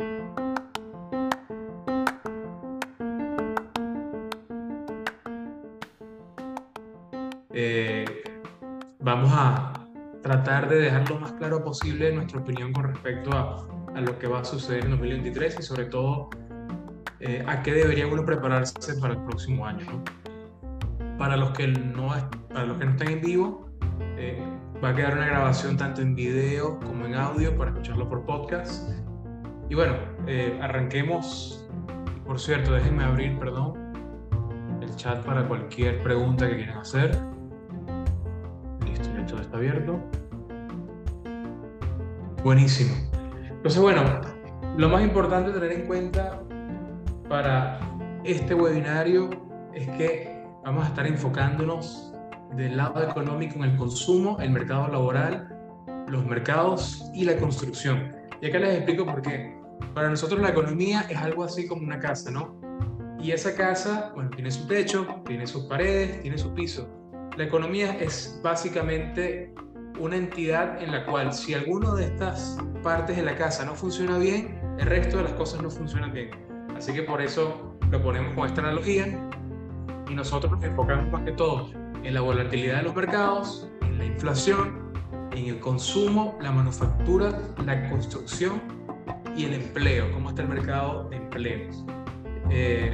Eh, vamos a tratar de dejar lo más claro posible nuestra opinión con respecto a, lo que va a suceder en 2023 y sobre todo eh, a qué debería uno prepararse para el próximo año. Para, los que no, para los que no están en vivo, eh, va a quedar una grabación tanto en video como en audio para escucharlo por podcast. Y bueno, eh, arranquemos. Por cierto, déjenme abrir, perdón, el chat para cualquier pregunta que quieran hacer. Listo, el chat está abierto. Buenísimo. Entonces, bueno, lo más importante tener en cuenta para este webinario es que vamos a estar enfocándonos del lado económico en el consumo, el mercado laboral, los mercados y la construcción. Y acá les explico por qué. Para nosotros la economía es algo así como una casa, ¿no? Y esa casa, bueno, tiene su techo, tiene sus paredes, tiene su piso. La economía es básicamente una entidad en la cual si alguna de estas partes de la casa no funciona bien, el resto de las cosas no funcionan bien. Así que por eso lo ponemos con esta analogía y nosotros nos enfocamos más que todo en la volatilidad de los mercados, en la inflación, en el consumo, la manufactura, la construcción y el empleo, cómo está el mercado de empleos. Eh,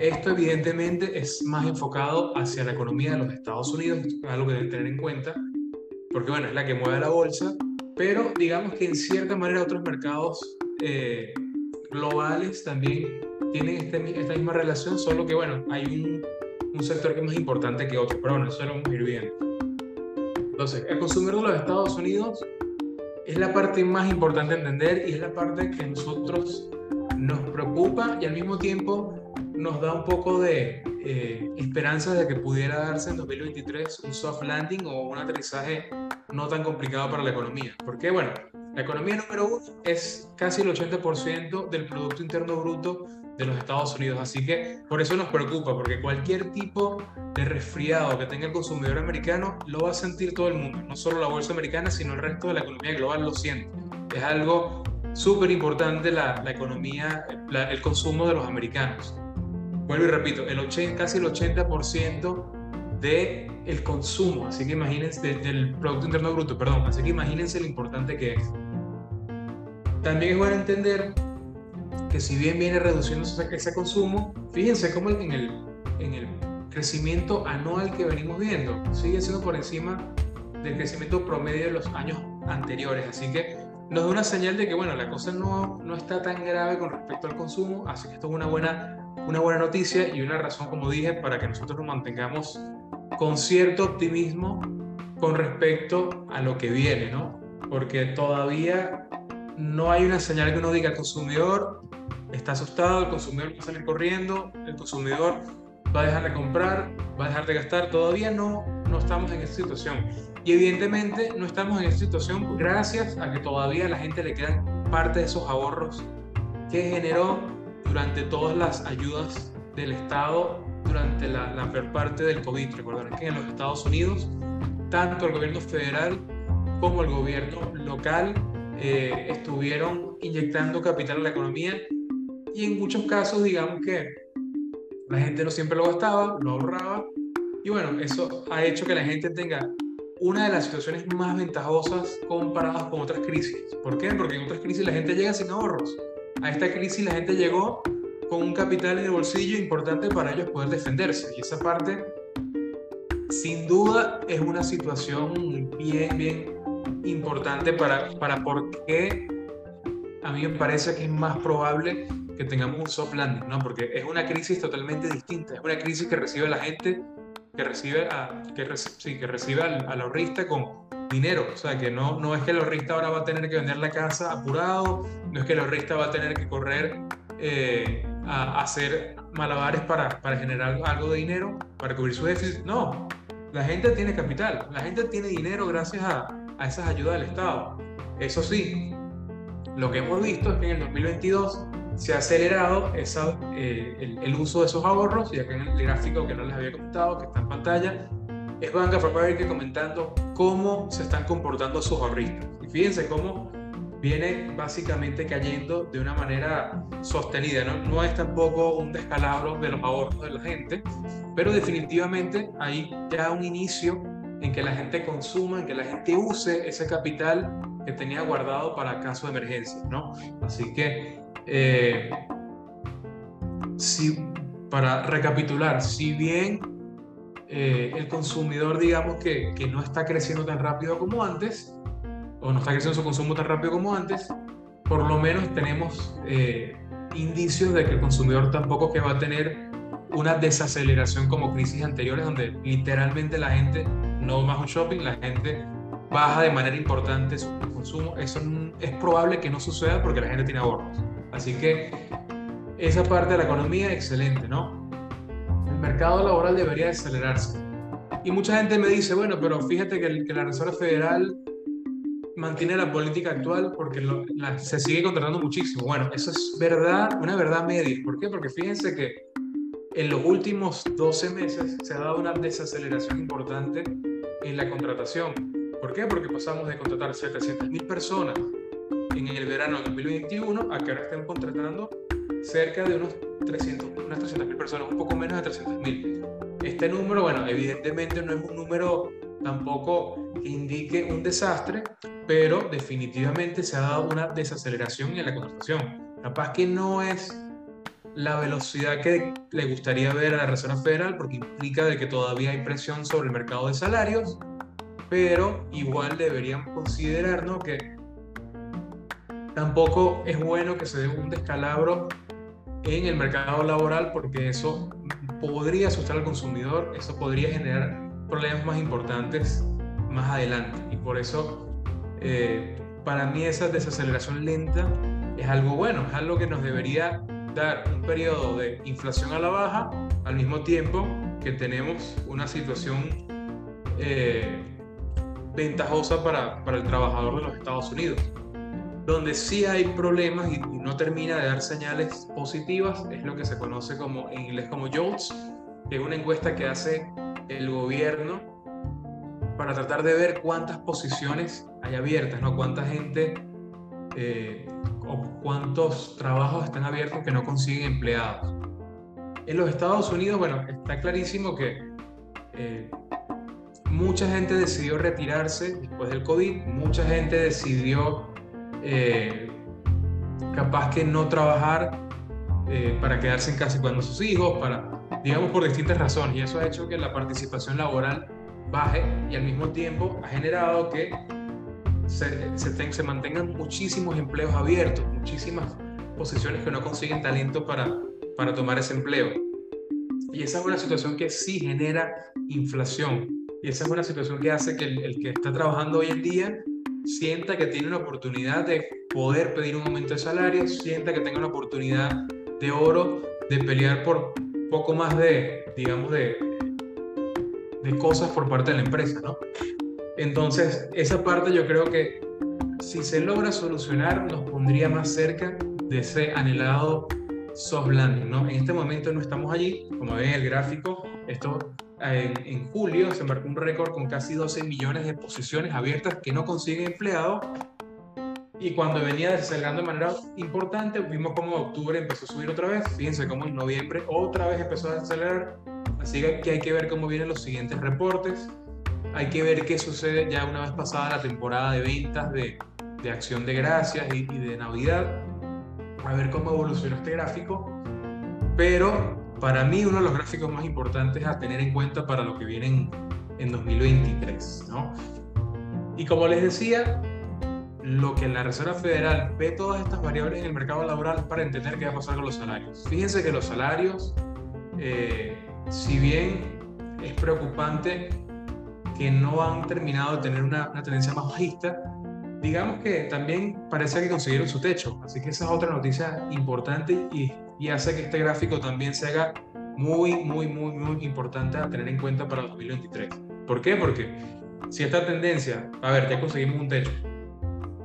esto evidentemente es más enfocado hacia la economía de los Estados Unidos, es algo que deben tener en cuenta, porque bueno, es la que mueve la bolsa, pero digamos que en cierta manera otros mercados eh, globales también tienen este, esta misma relación, solo que bueno, hay un, un, sector que es más importante que otro, pero bueno, eso lo vamos a ir viendo. Entonces, el consumidor de los Estados Unidos es la parte más importante a entender y es la parte que a nosotros nos preocupa y al mismo tiempo nos da un poco de eh, esperanza de que pudiera darse en 2023 un soft landing o un aterrizaje no tan complicado para la economía. Porque, bueno, la economía número uno es casi el 80% del Producto Interno Bruto de los Estados Unidos. Así que por eso nos preocupa, porque cualquier tipo de resfriado que tenga el consumidor americano lo va a sentir todo el mundo. No solo la bolsa americana, sino el resto de la economía global lo siente. Es algo súper importante la, economía, el consumo de los americanos. Vuelvo y repito, el 80, casi el 80% del el consumo, así que imagínense, del Producto Interno Bruto, perdón, así que imagínense lo importante que es. También es bueno entender que si bien viene reduciendo ese consumo, fíjense cómo en el, en el crecimiento anual que venimos viendo sigue siendo por encima del crecimiento promedio de los años anteriores. Así que nos da una señal de que, bueno, la cosa no, no está tan grave con respecto al consumo, así que esto es una buena una buena noticia y una razón, como dije, para que nosotros nos mantengamos con cierto optimismo con respecto a lo que viene, ¿no? Porque todavía no hay una señal que uno diga consumidor está asustado, el consumidor va a salir corriendo, el consumidor va a dejar de comprar, va a dejar de gastar. Todavía no, no estamos en esa situación. Y evidentemente no estamos en esa situación gracias a que todavía a la gente le quedan parte de esos ahorros que generó durante todas las ayudas del Estado durante la, la peor parte del COVID. Recordarán que en los Estados Unidos, tanto el gobierno federal como el gobierno local eh, estuvieron inyectando capital a la economía y en muchos casos, digamos que la gente no siempre lo gastaba, lo ahorraba y bueno, eso ha hecho que la gente tenga una de las situaciones más ventajosas comparadas con otras crisis. ¿Por qué? Porque en otras crisis la gente llega sin ahorros a esta crisis la gente llegó con un capital en el bolsillo importante para ellos poder defenderse. Y esa parte, sin duda, es una situación bien, bien importante para, para por qué a mí me parece que es más probable que tengamos un soft landing, ¿no? Porque es una crisis totalmente distinta. Es una crisis que recibe a la gente, que recibe, a, que, recibe al, al ahorrista con dinero. O sea, que no, no es que el ahorrista ahora va a tener que vender la casa apurado, no es que el ahorrista va a tener que correr eh, a, hacer malabares para, para generar algo de dinero, para cubrir su déficit. No, la gente tiene capital, la gente tiene dinero gracias a, a esas ayudas del Estado. Eso sí, lo que hemos visto es que en el 2022 se ha acelerado esa, eh, el, el, uso de esos ahorros, y acá en el gráfico que no les había comentado, que está en pantalla, es Bank of America comentando cómo se están comportando sus ahorristas. Y fíjense cómo viene básicamente cayendo de una manera sostenida. ¿no? no es tampoco un descalabro de los ahorros de la gente, pero definitivamente hay ya un inicio en que la gente consuma, en que la gente use ese capital que tenía guardado para caso de emergencia. ¿no? Así que, eh, si, para recapitular, si bien eh, el consumidor, digamos que, que no está creciendo tan rápido como antes, o no está creciendo su consumo tan rápido como antes, por lo menos tenemos eh, indicios de que el consumidor tampoco que va a tener una desaceleración como crisis anteriores donde literalmente la gente no más un shopping, la gente baja de manera importante su consumo. Eso es probable que no suceda porque la gente tiene ahorros. Así que esa parte de la economía, excelente, ¿no? El mercado laboral debería acelerarse. Y mucha gente me dice, bueno, pero fíjate que, la Reserva Federal mantiene la política actual porque se sigue contratando muchísimo. Bueno, eso es verdad, una verdad media. ¿Por qué? Porque fíjense que en los últimos 12 meses se ha dado una desaceleración importante en la contratación. ¿Por qué? Porque pasamos de contratar 700.000 personas en el verano de 2021 a que ahora estén contratando cerca de unos 300, unas 300.000 personas, un poco menos de 300.000. Este número, bueno, evidentemente no es un número tampoco que indique un desastre, pero definitivamente se ha dado una desaceleración en la contratación. Capaz que no es la velocidad que le gustaría ver a la Reserva Federal porque implica de que todavía hay presión sobre el mercado de salarios, pero igual deberíamos considerar que tampoco es bueno que se dé un descalabro en el mercado laboral porque eso podría asustar al consumidor, eso podría generar problemas más importantes más adelante. Y por eso, eh, para mí esa desaceleración lenta es algo bueno, es algo que nos debería dar un periodo de inflación a la baja al mismo tiempo que tenemos una situación eh, ventajosa para, para, el trabajador de los Estados Unidos. Donde sí hay problemas y, no termina de dar señales positivas es lo que se conoce como en inglés como JOLTS, que es una encuesta que hace el gobierno para tratar de ver cuántas posiciones hay abiertas, ¿no? Cuánta gente eh, o cuántos trabajos están abiertos que no consiguen empleados. En los Estados Unidos, bueno, está clarísimo que eh, mucha gente decidió retirarse después del COVID, mucha gente decidió eh, capaz que no trabajar para quedarse en casa cuando sus hijos, para digamos por distintas razones, y eso ha hecho que la participación laboral baje y al mismo tiempo ha generado que se, se, se mantengan muchísimos empleos abiertos, muchísimas posiciones que no consiguen talento para, para tomar ese empleo. Y esa es una situación que sí genera inflación. Y esa es una situación que hace que el, el, que está trabajando hoy en día sienta que tiene una oportunidad de poder pedir un aumento de salario, sienta que tenga una oportunidad de oro de pelear por poco más de, digamos, de, de cosas por parte de la empresa, ¿no? Entonces, esa parte yo creo que si se logra solucionar, nos pondría más cerca de ese anhelado soft landing, ¿no? En este momento no estamos allí, como ven en el gráfico, esto en, en, julio se marcó un récord con casi 12 millones de posiciones abiertas que no consiguen empleado y cuando venía desacelerando de manera importante, vimos como octubre empezó a subir otra vez. Fíjense cómo en noviembre otra vez empezó a acelerar. Así que hay que ver cómo vienen los siguientes reportes. Hay que ver qué sucede ya una vez pasada la temporada de ventas de, de acción de gracias y, y de Navidad. A ver cómo evoluciona este gráfico. Pero para mí uno de los gráficos más importantes a tener en cuenta para lo que viene en, en 2023. ¿no? Y como les decía, lo que la Reserva Federal ve todas estas variables en el mercado laboral para entender qué va a pasar con los salarios. Fíjense que los salarios, eh, si bien es preocupante que no han terminado de tener una, tendencia más bajista, digamos que también parece que consiguieron su techo. Así que esa es otra noticia importante y, y hace que este gráfico también se haga muy, muy, muy, muy importante a tener en cuenta para 2023. ¿Por qué? Porque si esta tendencia, a ver, ya conseguimos un techo,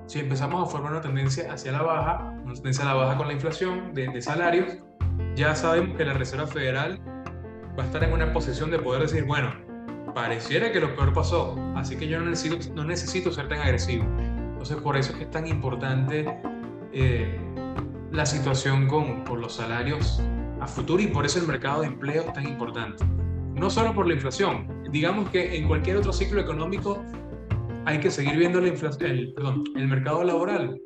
si empezamos a formar una tendencia hacia la baja, una tendencia a la baja con la inflación de, salarios, ya sabemos que la Reserva Federal va a estar en una posición de poder decir, bueno, pareciera que lo peor pasó, así que yo no necesito, no necesito ser tan agresivo. Entonces, por eso es que es tan importante eh, la situación con, con los salarios a futuro y por eso el mercado de empleo es tan importante. No solo por la inflación, digamos que en cualquier otro ciclo económico hay que seguir viendo la el, el mercado laboral,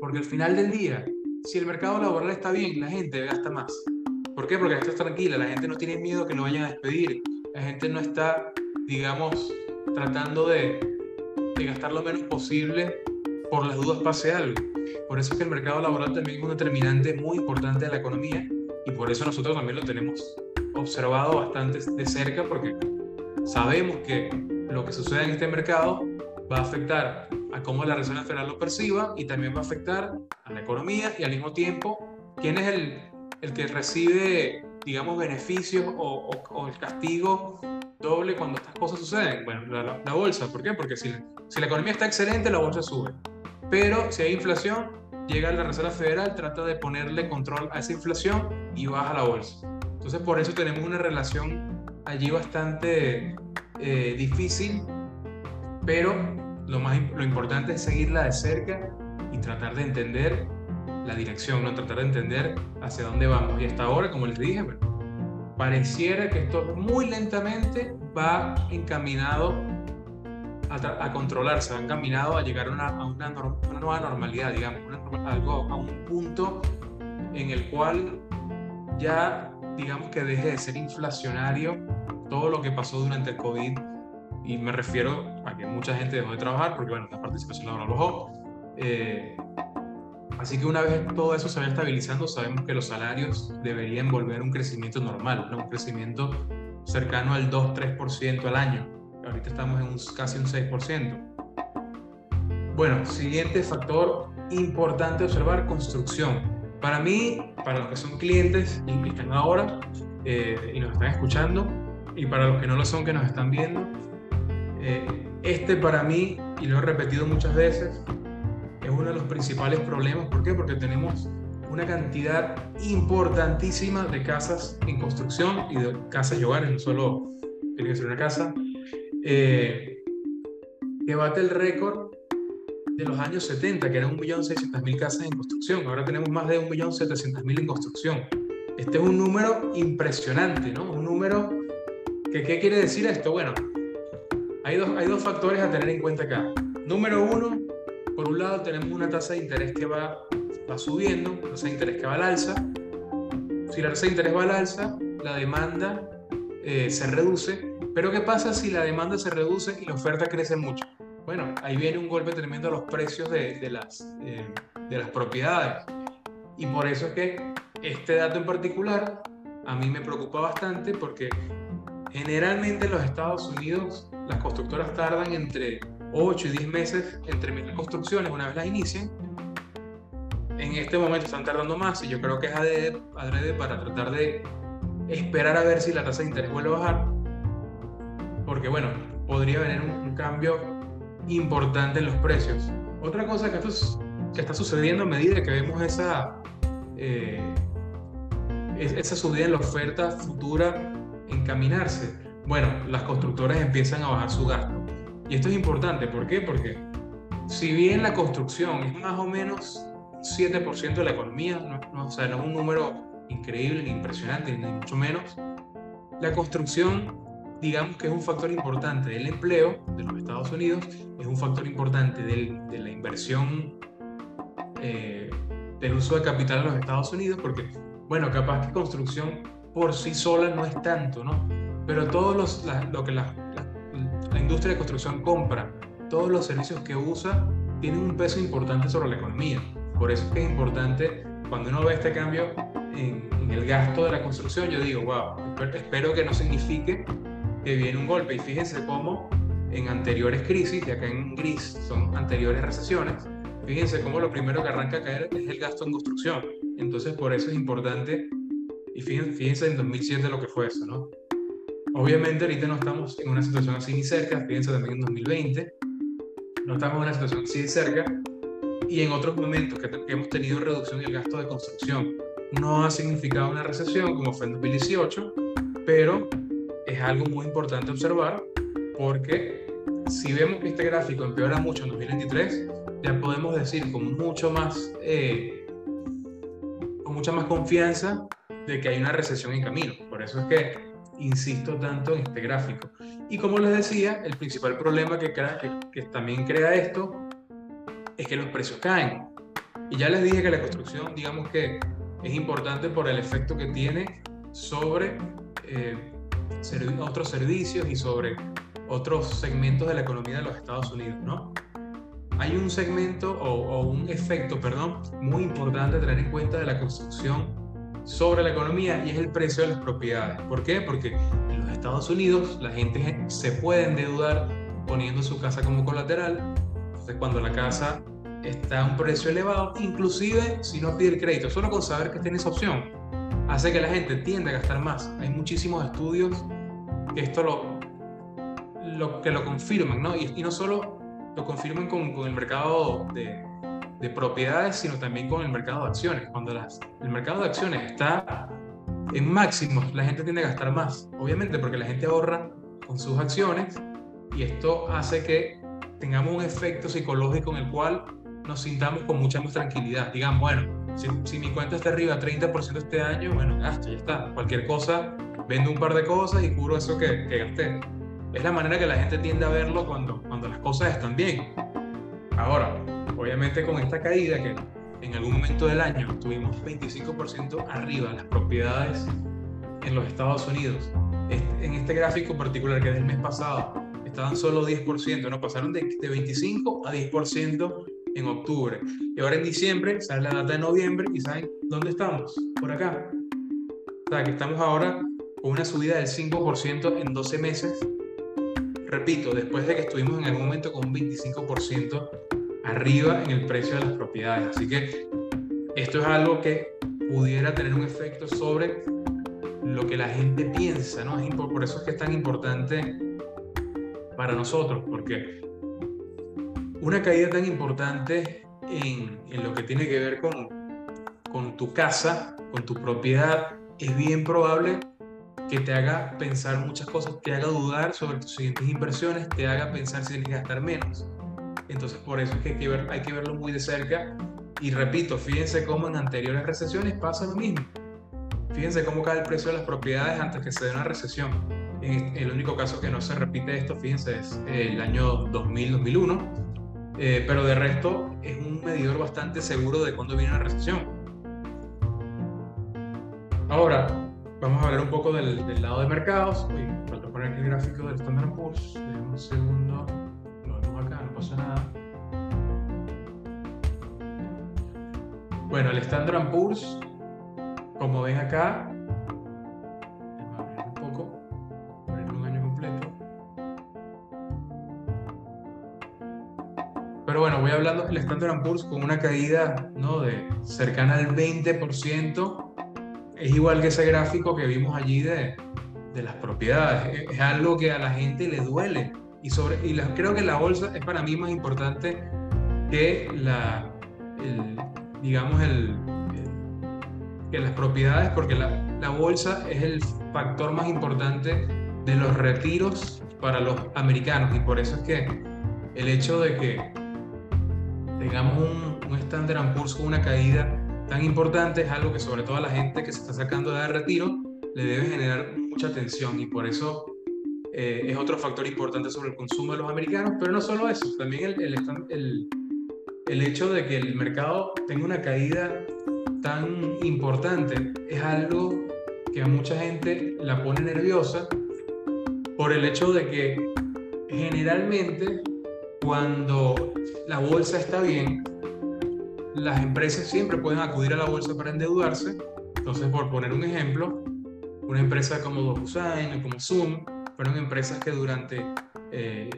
porque al final del día, si el mercado laboral está bien, la gente gasta más. ¿Por qué? Porque está tranquila, la gente no tiene miedo que lo vayan a despedir, la gente no está, digamos, tratando de, de gastar lo menos posible por las dudas pase algo. Por eso es que el mercado laboral también es un determinante muy importante de la economía y por eso nosotros también lo tenemos observado bastante de cerca porque sabemos que lo que sucede en este mercado va a afectar a cómo la Reserva Federal lo perciba y también va a afectar a la economía y al mismo tiempo quién es el, que recibe, digamos, beneficios o, el castigo doble cuando estas cosas suceden. Bueno, la, bolsa, ¿por qué? Porque si la economía está excelente, la bolsa sube. Pero si hay inflación, llega la Reserva Federal, trata de ponerle control a esa inflación y baja la bolsa. Entonces por eso tenemos una relación allí bastante eh, difícil, pero lo, más, lo importante es seguirla de cerca y tratar de entender la dirección, ¿no? tratar de entender hacia dónde vamos. Y hasta ahora, como les dije, pareciera que esto muy lentamente va encaminado a, a controlarse, va encaminado a llegar a una, a una, una nueva normalidad, digamos, algo, a un punto en el cual ya, digamos que deje de ser inflacionario todo lo que pasó durante el COVID. Y me refiero a que mucha gente dejó de trabajar porque, bueno, la participación laboral bajó. Eh, así que una vez todo eso se vaya estabilizando, sabemos que los salarios deberían volver a un crecimiento normal, ¿no? un crecimiento cercano al 2-3% al año. Ahorita estamos en un, casi un 6%. Bueno, siguiente factor importante observar, construcción. Para mí, para los que son clientes y que están ahora eh, y nos están escuchando, y para los que no lo son, que nos están viendo, eh, este para mí, y lo he repetido muchas veces, es uno de los principales problemas. ¿Por qué? Porque tenemos una cantidad importantísima de casas en construcción y de casas y hogares, no solo tiene que ser una casa, eh, que bate el récord de los años 70, que eran 1.600.000 casas en construcción. Ahora tenemos más de 1.700.000 en construcción. Este es un número impresionante, ¿no? Un número que, ¿qué quiere decir esto? Bueno, hay dos, hay dos factores a tener en cuenta acá. Número uno, por un lado tenemos una tasa de interés que va, va subiendo, una tasa de interés que va al alza. Si la tasa de interés va al alza, la demanda eh, se reduce. Pero ¿qué pasa si la demanda se reduce y la oferta crece mucho? bueno, ahí viene un golpe tremendo a los precios de, las, eh, de las propiedades. Y por eso es que este dato en particular a mí me preocupa bastante porque generalmente en los Estados Unidos las constructoras tardan entre 8 y 10 meses en terminar construcciones una vez las inician. En este momento están tardando más y yo creo que es adrede, para tratar de esperar a ver si la tasa de interés vuelve a bajar. Porque bueno, podría venir un, cambio importante en los precios. Otra cosa que, esto, que está sucediendo a medida que vemos esa, eh, esa subida en la oferta futura encaminarse, bueno, las constructoras empiezan a bajar su gasto. Y esto es importante, ¿por qué? Porque si bien la construcción es más o menos 7% de la economía, no, no, o sea, no es un número increíble ni impresionante, ni mucho menos, la construcción digamos que es un factor importante del empleo de los Estados Unidos, es un factor importante del, de la inversión eh, del uso de capital en los Estados Unidos, porque, bueno, capaz que construcción por sí sola no es tanto, ¿no? Pero todo los, lo que la, la, industria de construcción compra, todos los servicios que usa, tienen un peso importante sobre la economía. Por eso es que es importante, cuando uno ve este cambio en, en el gasto de la construcción, yo digo, wow, espero que no signifique que viene un golpe. Y fíjense cómo en anteriores crisis, y acá en gris son anteriores recesiones, fíjense cómo lo primero que arranca a caer es el gasto en construcción. Entonces, por eso es importante, y fíjense, fíjense en 2007 lo que fue eso, ¿no? Obviamente ahorita no estamos en una situación así ni cerca, fíjense también en 2020, no estamos en una situación así de cerca, y en otros momentos que, que hemos tenido reducción del gasto de construcción. No ha significado una recesión como fue en 2018, pero es algo muy importante observar porque si vemos que este gráfico empeora mucho en 2023, ya podemos decir con mucho más, eh, con mucha más confianza de que hay una recesión en camino. Por eso es que insisto tanto en este gráfico. Y como les decía, el principal problema que, que, también crea esto es que los precios caen. Y ya les dije que la construcción, digamos que es importante por el efecto que tiene sobre eh, otros servicios y sobre otros segmentos de la economía de los Estados Unidos, ¿no? Hay un segmento o, o un efecto, perdón, muy importante a tener en cuenta de la construcción sobre la economía y es el precio de las propiedades. ¿Por qué? Porque en los Estados Unidos la gente se puede endeudar poniendo su casa como colateral. Entonces cuando la casa está a un precio elevado, inclusive si no pide el crédito, solo con saber que tiene esa opción, hace que la gente tienda a gastar más. Hay muchísimos estudios que esto lo, que lo confirman, ¿no? Y, no solo lo confirman con, el mercado de, de propiedades, sino también con el mercado de acciones. Cuando el mercado de acciones está en máximos, la gente tiende a gastar más, obviamente porque la gente ahorra con sus acciones y esto hace que tengamos un efecto psicológico en el cual nos sintamos con mucha más tranquilidad. Digamos, bueno, si, mi cuenta está arriba 30% este año, bueno, ya está. Cualquier cosa, vendo un par de cosas y cubro eso que, gasté. Es la manera que la gente tiende a verlo cuando, cuando las cosas están bien. Ahora, obviamente con esta caída que en algún momento del año tuvimos 25% arriba las propiedades en los Estados Unidos. En este gráfico particular que es del mes pasado, estaban solo 10%, ¿no? pasaron de, de 25 a 10% en octubre. Y ahora en diciembre sale la data de noviembre y ¿saben dónde estamos? Por acá. O sea, que estamos ahora con una subida del 5% en 12 meses. Repito, después de que estuvimos en algún momento con un 25% arriba en el precio de las propiedades. Así que esto es algo que pudiera tener un efecto sobre lo que la gente piensa, ¿no? Por eso es que es tan importante para nosotros, porque una caída tan importante en, lo que tiene que ver con, tu casa, con tu propiedad, es bien probable que te haga pensar muchas cosas, te haga dudar sobre tus siguientes inversiones, te haga pensar si tienes que gastar menos. Entonces, por eso es que hay que, verlo muy de cerca. Y repito, fíjense cómo en anteriores recesiones pasa lo mismo. Fíjense cómo cae el precio de las propiedades antes que se dé una recesión. En el único caso que no se repite esto, fíjense, es el año 2000-2001. Eh, pero de resto es un medidor bastante seguro de cuándo viene una recesión. Ahora, vamos a hablar un poco del, lado de mercados. Uy, falta poner aquí el gráfico del Standard Poor's. un segundo pasa nada. Bueno, el Standard Poor's, como ven acá, Pero bueno, voy hablando del Standard Poor's con una caída ¿no? de cercana al 20%. Es igual que ese gráfico que vimos allí de, de las propiedades. Es algo que a la gente le duele y, sobre, y creo que la bolsa es para mí más importante que la, digamos, el, que las propiedades, porque la, la bolsa es el factor más importante de los retiros para los americanos y por eso es que el hecho de que tengamos un, un Standard Poor's con una caída tan importante es algo que sobre todo a la gente que se está sacando de retiro le debe generar mucha atención y por eso eh, es otro factor importante sobre el consumo de los americanos, pero no solo eso, también el, el, el, hecho de que el mercado tenga una caída tan importante es algo que a mucha gente la pone nerviosa por el hecho de que generalmente cuando la bolsa está bien, las empresas siempre pueden acudir a la bolsa para endeudarse. Entonces, por poner un ejemplo, una empresa como DocuSign o como Zoom fueron empresas que durante eh,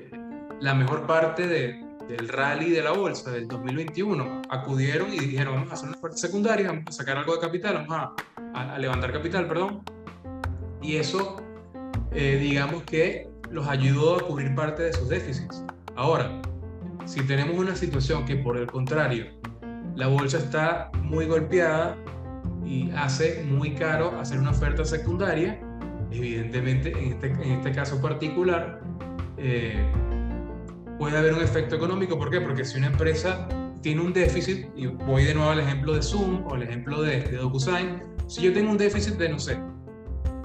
la mejor parte de, del rally de la bolsa del 2021 acudieron y dijeron vamos a hacer una oferta secundaria, vamos a sacar algo de capital, vamos a, a, levantar capital, perdón. Y eso, eh, digamos que los ayudó a cubrir parte de sus déficits. Ahora, si tenemos una situación que por el contrario, la bolsa está muy golpeada y hace muy caro hacer una oferta secundaria, evidentemente en este, en este caso particular, eh, puede haber un efecto económico. ¿Por qué? Porque si una empresa tiene un déficit, y voy de nuevo al ejemplo de Zoom o el ejemplo de, de DocuSign, si yo tengo un déficit de, no sé,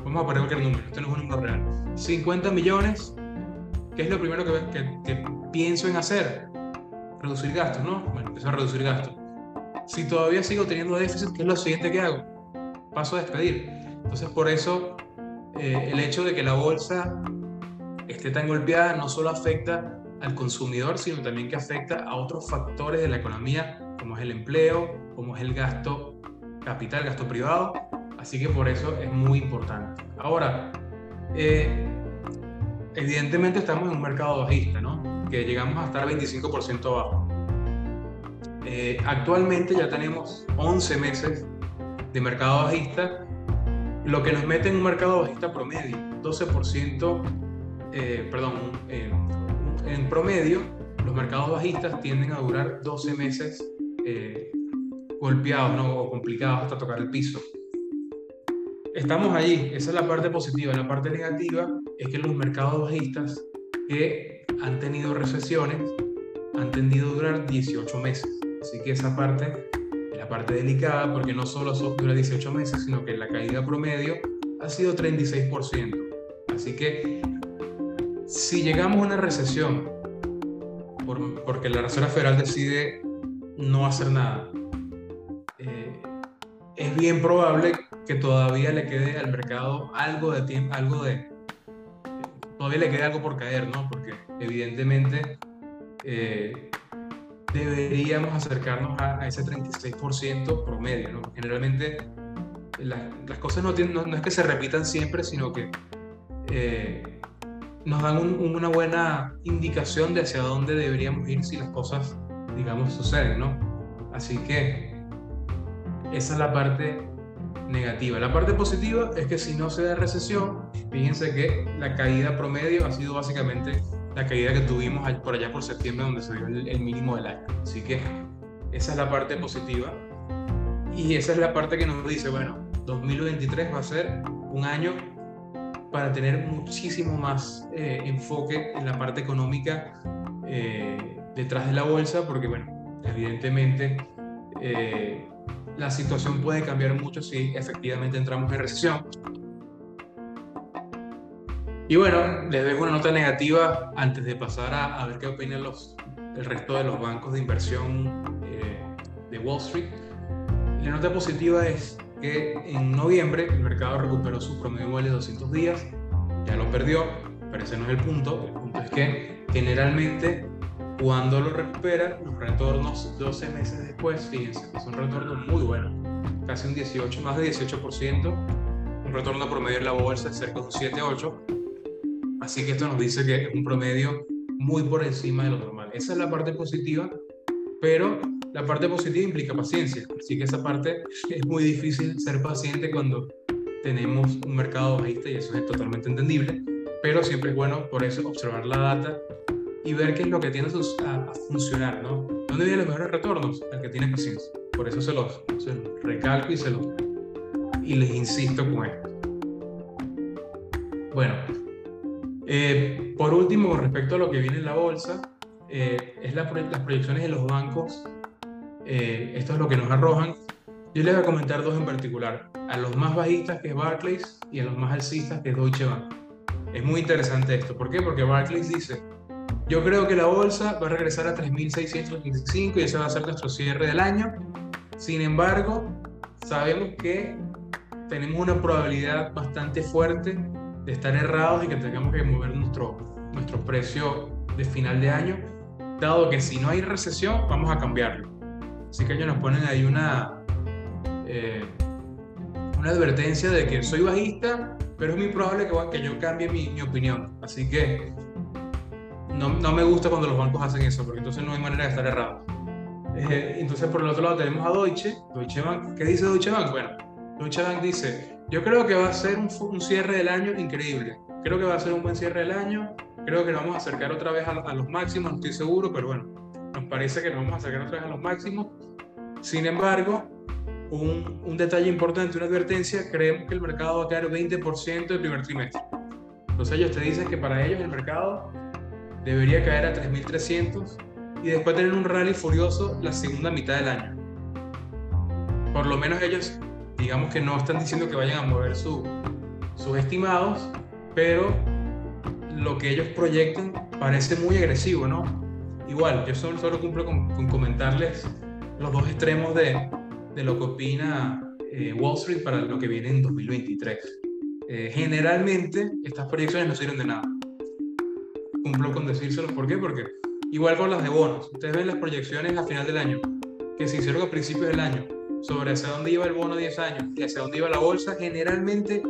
vamos a poner cualquier número, este no es un número real, 50 millones, ¿qué es lo primero que, que, que pienso en hacer? Reducir gastos, ¿no? Bueno, empiezo a reducir gastos. Si todavía sigo teniendo déficit, ¿qué es lo siguiente que hago? Paso a despedir. Entonces, por eso, eh, el hecho de que la bolsa esté tan golpeada no solo afecta al consumidor, sino también que afecta a otros factores de la economía, como es el empleo, como es el gasto capital, gasto privado. Así que por eso es muy importante. Ahora, eh, evidentemente estamos en un mercado bajista, ¿no? Que llegamos a estar 25% abajo. Eh, actualmente ya tenemos 11 meses de mercado bajista, lo que nos mete en un mercado bajista promedio, 12%, eh, perdón, en promedio, los mercados bajistas tienden a durar 12 meses eh, golpeados ¿no? o complicados hasta tocar el piso. Estamos allí, esa es la parte positiva. La parte negativa es que los mercados bajistas que han tenido recesiones han tendido a durar 18 meses. Así que esa parte es la parte delicada porque no solo dura 18 meses, sino que la caída promedio ha sido 36%. Así que si llegamos a una recesión porque la Reserva Federal decide no hacer nada, es bien probable que todavía le quede al mercado algo de tiempo, algo de... Todavía le quede algo por caer, ¿no? Porque evidentemente eh, deberíamos acercarnos a, ese 36% promedio, ¿no? Generalmente las cosas no, no, es que se repitan siempre, sino que eh, nos dan una buena indicación de hacia dónde deberíamos ir si las cosas, digamos, suceden, ¿no? Así que esa es la parte negativa. La parte positiva es que si no se da recesión, fíjense que la caída promedio ha sido básicamente la caída que tuvimos por allá por septiembre, donde se dio el, mínimo del año. Así que esa es la parte positiva. Y esa es la parte que nos dice, bueno, 2023 va a ser un año para tener muchísimo más eh, enfoque en la parte económica eh, detrás de la bolsa, porque bueno, evidentemente eh, la situación puede cambiar mucho si efectivamente entramos en recesión. Y bueno, les dejo una nota negativa antes de pasar a, a ver qué opinan los, el resto de los bancos de inversión de Wall Street. La nota positiva es que en noviembre el mercado recuperó su promedio móvil de 200 días, ya lo perdió, pero ese no es el punto, el punto es que generalmente cuando lo recupera, los retornos 12 meses después, fíjense, es un retorno muy bueno, casi un 18, más de 18%, un retorno promedio en la bolsa cerca de un 7-8, así que esto nos dice que es un promedio muy por encima de lo normal. Esa es la parte positiva, pero la parte positiva implica paciencia, así que esa parte es muy difícil ser paciente cuando tenemos un mercado bajista y eso es totalmente entendible, pero siempre es bueno por eso observar la data y ver qué es lo que tiene a, funcionar, ¿no? ¿Dónde vienen los mejores retornos? El que tiene paciencia. Por eso se los, recalco y, se los, y les insisto con esto. Bueno, eh, por último, con respecto a lo que viene en la bolsa, eh, es las proyecciones de los bancos eh, esto es lo que nos arrojan. Yo les voy a comentar dos en particular, a los más bajistas que es Barclays y a los más alcistas que es Deutsche Bank. Es muy interesante esto, ¿por qué? Porque Barclays dice, yo creo que la bolsa va a regresar a 3.625 y ese va a ser nuestro cierre del año. Sin embargo, sabemos que tenemos una probabilidad bastante fuerte de estar errados y que tengamos que mover nuestro, nuestro precio de final de año, dado que si no hay recesión, vamos a cambiarlo. Así que ellos nos ponen ahí una, eh, una advertencia de que soy bajista, pero es muy probable que, que yo cambie mi, mi opinión. Así que no, no, me gusta cuando los bancos hacen eso, porque entonces no hay manera de estar errado. Eh, entonces, por el otro lado tenemos a Deutsche. Deutsche Bank. ¿Qué dice Deutsche Bank? Bueno, Deutsche Bank dice, yo creo que va a ser un, cierre del año increíble. Creo que va a ser un buen cierre del año. Creo que nos vamos a acercar otra vez a, a los máximos, no estoy seguro, pero bueno, nos parece que nos vamos a acercar otra vez a los máximos. Sin embargo, un, un, detalle importante, una advertencia, creemos que el mercado va a caer 20% el primer trimestre. Entonces ellos te dicen que para ellos el mercado debería caer a 3.300 y después tener un rally furioso la segunda mitad del año. Por lo menos ellos, digamos que no están diciendo que vayan a mover sus estimados, pero lo que ellos proyectan parece muy agresivo, ¿no? Igual, yo solo, cumplo con, comentarles los dos extremos de, de lo que opina eh, Wall Street para lo que viene en 2023. Eh, generalmente estas proyecciones no sirven de nada. Cumplo con decírselos, ¿por qué? Porque igual con las de bonos, ustedes ven las proyecciones a final del año, que se hicieron a principios del año, sobre hacia dónde iba el bono 10 años y hacia dónde iba la bolsa, generalmente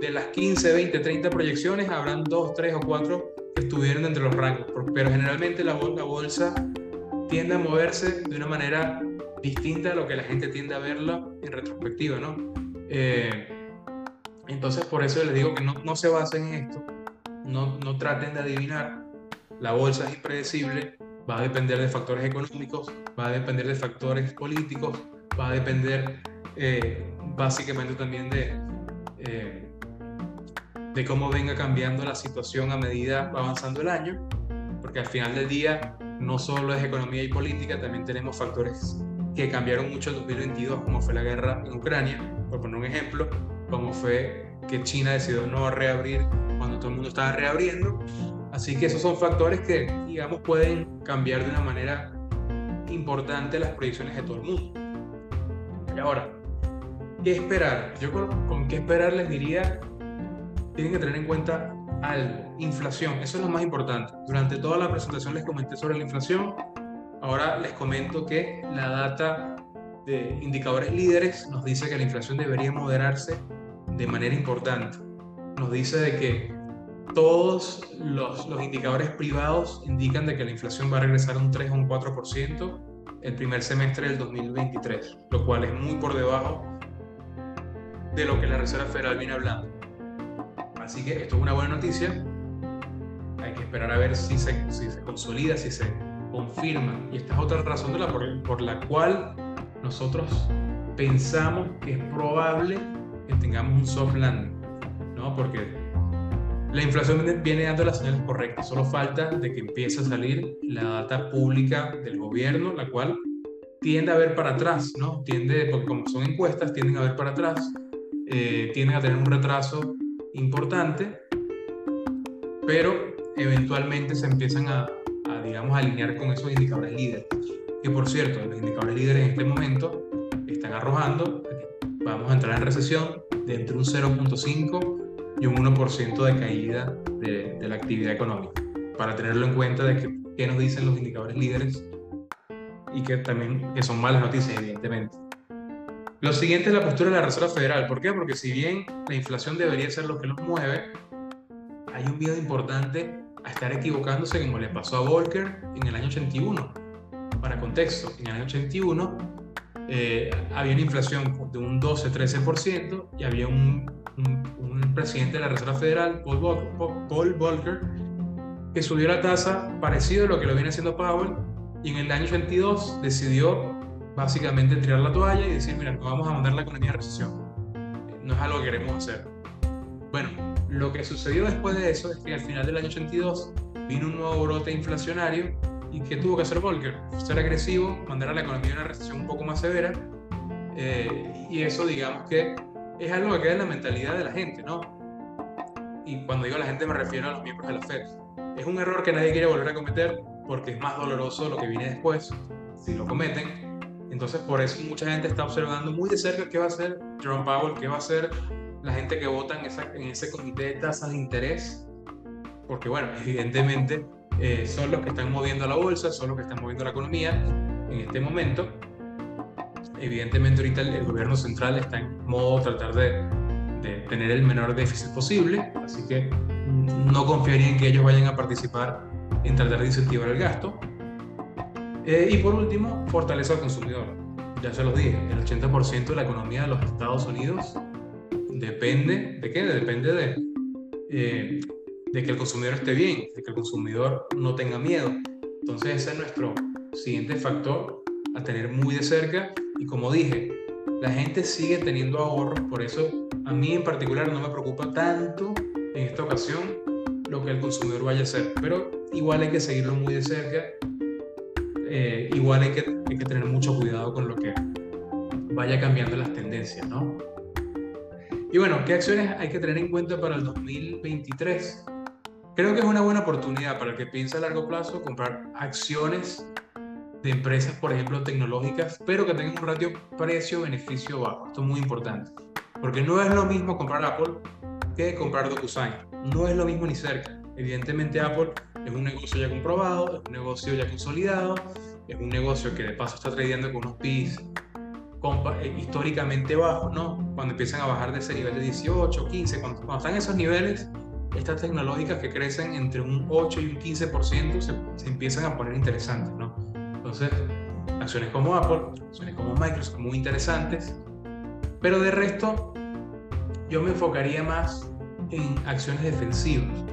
de las 15, 20, 30 proyecciones habrán 2, 3 o 4 que estuvieron entre los rangos, pero generalmente la, la bolsa tiende a moverse de una manera distinta a lo que la gente tiende a verla en retrospectiva, ¿no? Eh, entonces, por eso les digo que no, no se basen en esto, no, no traten de adivinar. La bolsa es impredecible, va a depender de factores económicos, va a depender de factores políticos, va a depender eh, básicamente también de, eh, de cómo venga cambiando la situación a medida va avanzando el año, porque al final del día no solo es economía y política, también tenemos factores que cambiaron mucho en 2022, como fue la guerra en Ucrania, por poner un ejemplo, como fue que China decidió no reabrir cuando todo el mundo estaba reabriendo. Así que esos son factores que, digamos, pueden cambiar de una manera importante las proyecciones de todo el mundo. Y ahora, ¿qué esperar? Yo con, qué esperar les diría, tienen que tener en cuenta algo, inflación, eso es lo más importante. Durante toda la presentación les comenté sobre la inflación, ahora les comento que la data de indicadores líderes nos dice que la inflación debería moderarse de manera importante. Nos dice de que todos los, los, indicadores privados indican de que la inflación va a regresar a un 3 o un 4% el primer semestre del 2023, lo cual es muy por debajo de lo que la Reserva Federal viene hablando. Así que esto es una buena noticia. Hay que esperar a ver si se, si se consolida, si se confirma. Y esta es otra razón de la, por, por la cual nosotros pensamos que es probable que tengamos un soft landing, ¿no? Porque la inflación viene dando las señales correctas, solo falta de que empiece a salir la data pública del gobierno, la cual tiende a ver para atrás, ¿no? Tiende, porque como son encuestas, tienden a ver para atrás, eh, tienden a tener un retraso importante, pero eventualmente se empiezan a, a, digamos, alinear con esos indicadores líderes. Que por cierto, los indicadores líderes en este momento están arrojando vamos a entrar en recesión de entre un 0.5 y un 1% de caída de, de, la actividad económica, para tenerlo en cuenta de que, qué nos dicen los indicadores líderes y que también que son malas noticias, evidentemente. Lo siguiente es la postura de la Reserva Federal. ¿Por qué? Porque si bien la inflación debería ser lo que nos mueve, hay un miedo importante a estar equivocándose como le pasó a Volcker en el año 81. Para contexto, en el año 81 eh, había una inflación de un 12-13% y había un, un, presidente de la Reserva Federal, Paul Volcker, Paul Volcker, que subió la tasa parecido a lo que lo viene haciendo Powell y en el año 82 decidió básicamente tirar la toalla y decir, mira, no vamos a mandar la economía a recesión. No es algo que queremos hacer. Bueno, lo que sucedió después de eso es que al final del año 82 vino un nuevo brote inflacionario ¿Y qué tuvo que hacer Volcker? Ser agresivo, mandar a la economía a una recesión un poco más severa. Eh, y eso, digamos que es algo que queda en la mentalidad de la gente, ¿no? Y cuando digo la gente me refiero a los miembros de la Fed. Es un error que nadie quiere volver a cometer porque es más doloroso lo que viene después si lo cometen. Entonces, por eso mucha gente está observando muy de cerca qué va a hacer Jerome Powell, qué va a hacer la gente que vota en, en ese comité de tasas de interés. Porque, bueno, evidentemente eh, son los que están moviendo la bolsa, son los que están moviendo la economía en este momento. Evidentemente ahorita el, gobierno central está en modo tratar de, de, tener el menor déficit posible, así que no confiaría en que ellos vayan a participar en tratar de incentivar el gasto. Eh, y por último, fortaleza al consumidor. Ya se los dije, el 80% de la economía de los Estados Unidos depende de qué? Depende de eh, de que el consumidor esté bien, de que el consumidor no tenga miedo. Entonces ese es nuestro siguiente factor a tener muy de cerca y como dije, la gente sigue teniendo ahorros, por eso a mí en particular no me preocupa tanto en esta ocasión lo que el consumidor vaya a hacer, pero igual hay que seguirlo muy de cerca. Eh, igual hay que, hay que tener mucho cuidado con lo que vaya cambiando las tendencias, ¿no? Y bueno, ¿qué acciones hay que tener en cuenta para el 2023? Creo que es una buena oportunidad para el que piensa a largo plazo comprar acciones de empresas, por ejemplo, tecnológicas, pero que tengan un ratio precio-beneficio bajo. Esto es muy importante, porque no es lo mismo comprar Apple que comprar DocuSign. No es lo mismo ni cerca. Evidentemente Apple es un negocio ya comprobado, es un negocio ya consolidado, es un negocio que de paso está trayendo con unos PIs eh, históricamente bajos, ¿no? Cuando empiezan a bajar de ese nivel de 18, 15, cuando, cuando están esos niveles, estas tecnológicas que crecen entre un 8 y un 15% se, se empiezan a poner interesantes, ¿no? Entonces, acciones como Apple, acciones como Microsoft, muy interesantes, pero de resto, yo me enfocaría más en acciones defensivas,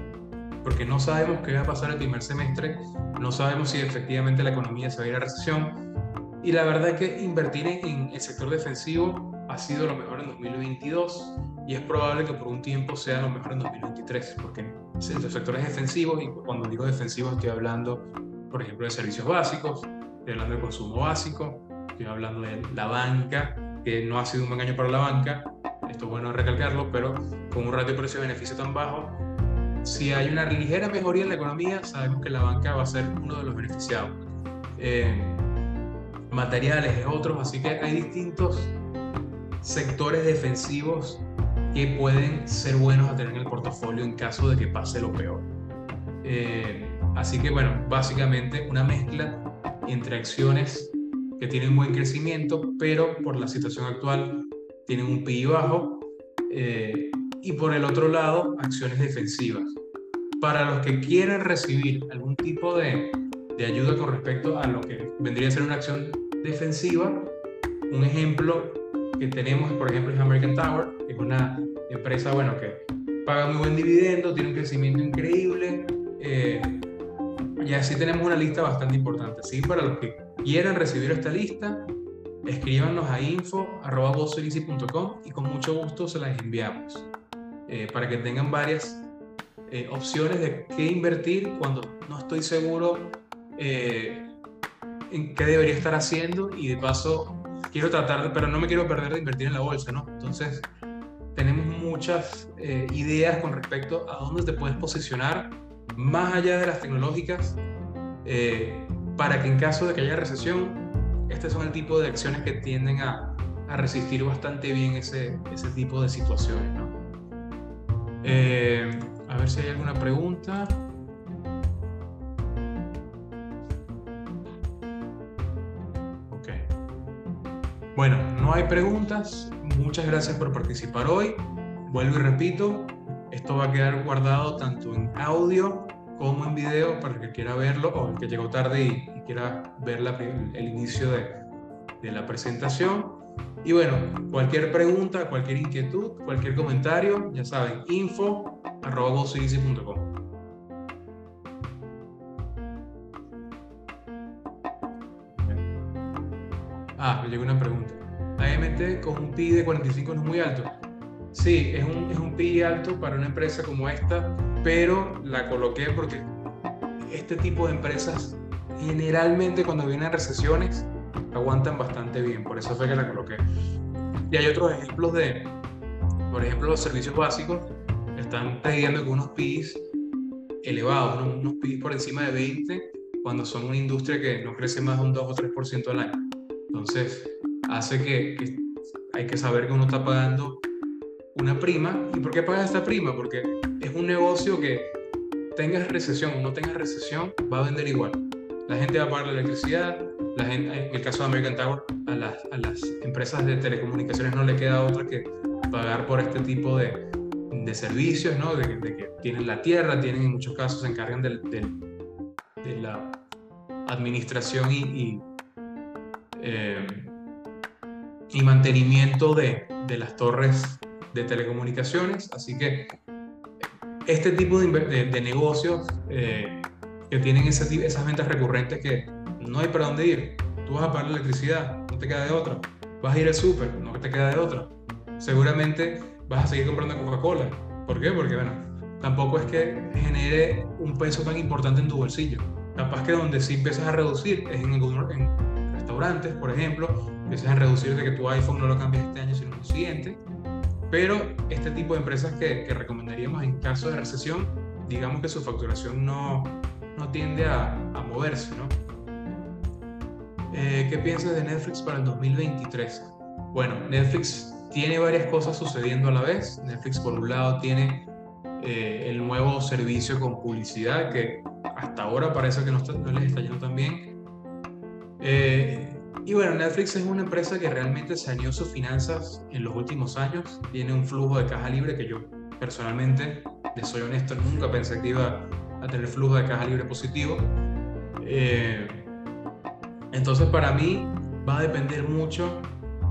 porque no sabemos qué va a pasar el primer semestre, no sabemos si efectivamente la economía se va a ir a recesión, y la verdad es que invertir en, el sector defensivo ha sido lo mejor en 2022 y es probable que por un tiempo sea lo mejor en 2023, porque los sectores defensivos, y cuando digo defensivos estoy hablando, por ejemplo, de servicios básicos, estoy hablando de consumo básico, estoy hablando de la banca, que no ha sido un buen año para la banca, esto es bueno recalcarlo, pero con un ratio precio-beneficio tan bajo, si hay una ligera mejoría en la economía, sabemos que la banca va a ser uno de los beneficiados. Eh, materiales es otros, así que hay distintos sectores defensivos que pueden ser buenos a tener en el portafolio en caso de que pase lo peor. Eh, así que bueno, básicamente una mezcla entre acciones que tienen buen crecimiento, pero por la situación actual tienen un PI bajo, eh, y por el otro lado, acciones defensivas. Para los que quieran recibir algún tipo de, de ayuda con respecto a lo que vendría a ser una acción defensiva, un ejemplo que tenemos, por ejemplo, es American Tower, que es una empresa, bueno, que paga muy buen dividendo, tiene un crecimiento increíble, eh, y así tenemos una lista bastante importante. Así para los que quieran recibir esta lista, escríbanos a info.com y con mucho gusto se las enviamos eh, para que tengan varias eh, opciones de qué invertir cuando no estoy seguro eh, en qué debería estar haciendo y de paso quiero tratar, pero no me quiero perder de invertir en la bolsa, ¿no? Entonces tenemos muchas ideas con respecto a dónde te puedes posicionar más allá de las tecnológicas, eh, para que en caso de que haya recesión, este son el tipo de acciones que tienden a, a resistir bastante bien ese, ese, tipo de situaciones. ¿no? Eh, a ver si hay alguna pregunta. Bueno, no hay preguntas. Muchas gracias por participar hoy. Vuelvo y repito, esto va a quedar guardado tanto en audio como en video para el que quiera verlo o el que llegó tarde y, quiera ver el, inicio de, la presentación. Y bueno, cualquier pregunta, cualquier inquietud, cualquier comentario, ya saben, info arroba Ah, me llegó una pregunta. AMT con un PI de 45 no es muy alto. Sí, es un, es un PI alto para una empresa como esta, pero la coloqué porque este tipo de empresas generalmente cuando vienen recesiones aguantan bastante bien, por eso fue que la coloqué. Y hay otros ejemplos de, por ejemplo, los servicios básicos están pidiendo con unos PIs elevados, unos, PIs por encima de 20, cuando son una industria que no crece más de un 2 o 3% al año. Entonces, hace que, hay que saber que uno está pagando una prima. ¿Y por qué pagas esta prima? Porque es un negocio que tengas recesión o no tengas recesión, va a vender igual. La gente va a pagar la electricidad, en el caso de American Tower, a las, a las empresas de telecomunicaciones no le queda otra que pagar por este tipo de, de servicios, ¿no? De, que tienen la tierra, tienen en muchos casos se encargan de, de la administración y, eh, y mantenimiento de, de las torres de telecomunicaciones, así que este tipo de, de, negocios eh, que tienen ese, esas ventas recurrentes que no hay para dónde ir, tú vas a pagar la electricidad, no te queda de otra, vas a ir al súper, no te queda de otra, seguramente vas a seguir comprando Coca-Cola, ¿por qué? Porque bueno, tampoco es que genere un peso tan importante en tu bolsillo. Capaz que donde sí empiezas a reducir es en, en restaurantes, por ejemplo, empiezas a reducir de que tu iPhone no lo cambies este año sino el siguiente. Pero este tipo de empresas que, que recomendaríamos en caso de recesión, digamos que su facturación no, no tiende a, a moverse, ¿no? Eh, ¿Qué piensas de Netflix para el 2023? Bueno, Netflix tiene varias cosas sucediendo a la vez. Netflix, por un lado, tiene eh, el nuevo servicio con publicidad que hasta ahora parece que no, les está yendo tan bien. Eh, y bueno, Netflix es una empresa que realmente saneó sus finanzas en los últimos años. Tiene un flujo de caja libre que yo personalmente, les soy honesto, nunca pensé que iba a tener flujo de caja libre positivo. Eh, entonces para mí va a depender mucho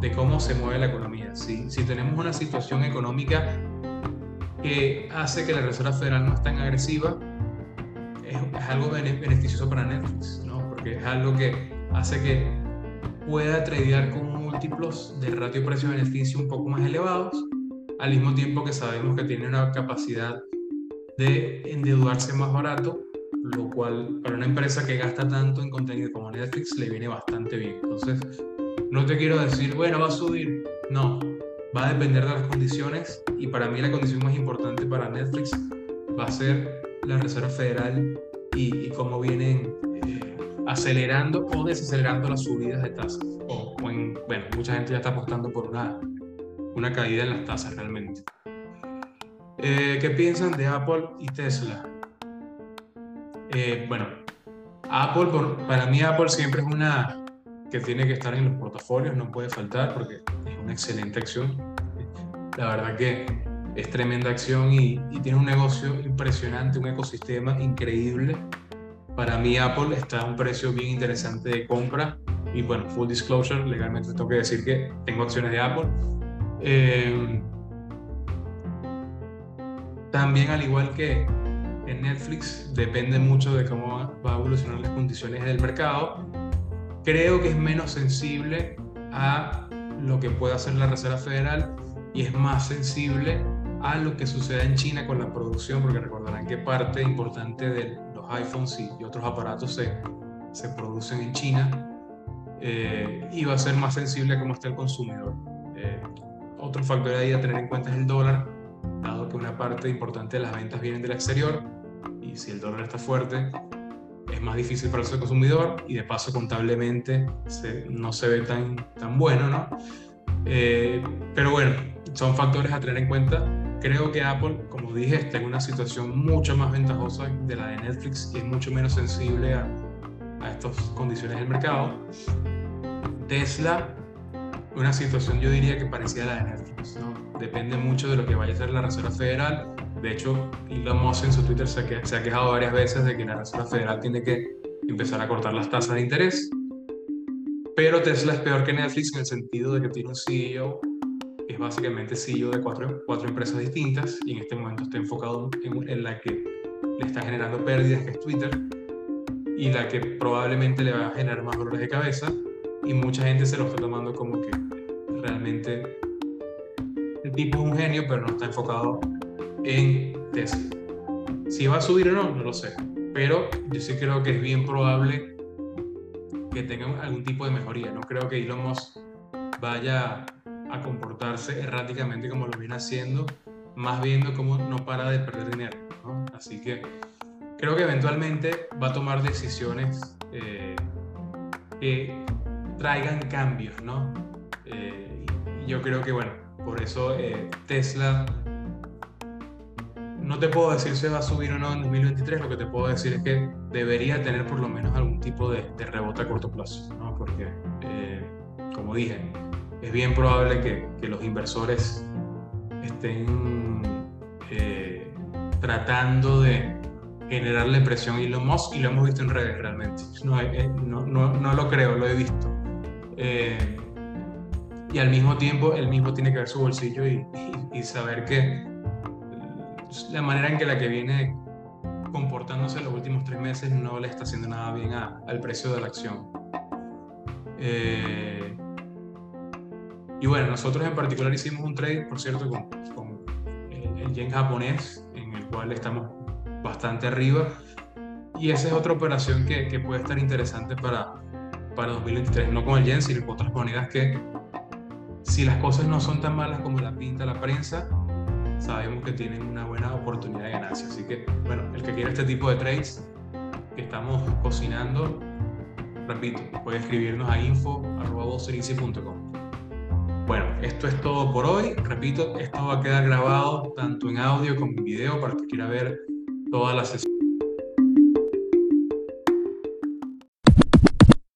de cómo se mueve la economía. Si, si tenemos una situación económica que hace que la Reserva Federal no es tan agresiva, es, algo beneficioso para Netflix, ¿no? porque es algo que hace que pueda tradear con múltiplos de ratio precio-beneficio un poco más elevados, al mismo tiempo que sabemos que tiene una capacidad de endeudarse más barato lo cual para una empresa que gasta tanto en contenido como Netflix le viene bastante bien. Entonces, no te quiero decir, bueno, va a subir. No, va a depender de las condiciones y para mí la condición más importante para Netflix va a ser la Reserva Federal y, cómo vienen eh, acelerando o desacelerando las subidas de tasas. O, bueno, mucha gente ya está apostando por una, una caída en las tasas realmente. Eh, ¿Qué piensan de Apple y Tesla? Eh, bueno, Apple, para mí Apple siempre es una que tiene que estar en los portafolios, no puede faltar porque es una excelente acción. La verdad que es tremenda acción y, tiene un negocio impresionante, un ecosistema increíble. Para mí Apple está a un precio bien interesante de compra y bueno, full disclosure, legalmente tengo que decir que tengo acciones de Apple. Eh, también al igual que en Netflix depende mucho de cómo va a evolucionar las condiciones del mercado. Creo que es menos sensible a lo que puede hacer la Reserva Federal y es más sensible a lo que sucede en China con la producción, porque recordarán que parte importante de los iPhones y, otros aparatos se, se producen en China eh, y va a ser más sensible a cómo está el consumidor. Eh, otro factor ahí a tener en cuenta es el dólar, dado que una parte importante de las ventas vienen del exterior y si el dólar está fuerte, es más difícil para el consumidor y de paso contablemente no se ve tan, tan bueno, ¿no? Eh, pero bueno, son factores a tener en cuenta. Creo que Apple, como dije, está en una situación mucho más ventajosa de la de Netflix y es mucho menos sensible a, a estas condiciones del mercado. Tesla, una situación yo diría que parecida a la de Netflix, ¿no? Depende mucho de lo que vaya a hacer la Reserva Federal de hecho, Elon Musk en su Twitter se, ha quejado varias veces de que la Reserva Federal tiene que empezar a cortar las tasas de interés. Pero Tesla es peor que Netflix en el sentido de que tiene un CEO, es básicamente CEO de cuatro, cuatro empresas distintas y en este momento está enfocado en, en la que le está generando pérdidas, que es Twitter, y la que probablemente le va a generar más dolores de cabeza y mucha gente se lo está tomando como que realmente el tipo es un genio pero no está enfocado en Tesla. Si va a subir o no, no lo sé. Pero yo sí creo que es bien probable que tenga algún tipo de mejoría. No creo que Elon Musk vaya a comportarse erráticamente como lo viene haciendo, más viendo cómo no para de perder dinero. Así que creo que eventualmente va a tomar decisiones eh, que traigan cambios, ¿no? Eh, yo creo que, bueno, por eso eh, Tesla no te puedo decir si va a subir o no en 2023, lo que te puedo decir es que debería tener por lo menos algún tipo de, rebote a corto plazo, ¿no? porque, eh, como dije, es bien probable que, que los inversores estén eh, tratando de generarle presión a Elon Musk y lo hemos visto en redes realmente. No, eh, no, no, no lo creo, lo he visto. y al mismo tiempo, él mismo tiene que ver su bolsillo y, y saber que la manera en que la que viene comportándose los últimos tres meses no le está haciendo nada bien al precio de la acción. Eh, y bueno, nosotros en particular hicimos un trade, por cierto, con, el, yen japonés, en el cual estamos bastante arriba. Y esa es otra operación que, que puede estar interesante para, para 2023, no con el yen, sino con otras monedas que si las cosas no son tan malas como la pinta la prensa, sabemos que tienen una buena oportunidad de ganancia. Así que, bueno, el que quiera este tipo de trades que estamos cocinando, repito, puede escribirnos a info.com. Bueno, esto es todo por hoy. Repito, esto va a quedar grabado tanto en audio como en video para que quiera ver toda la sesión.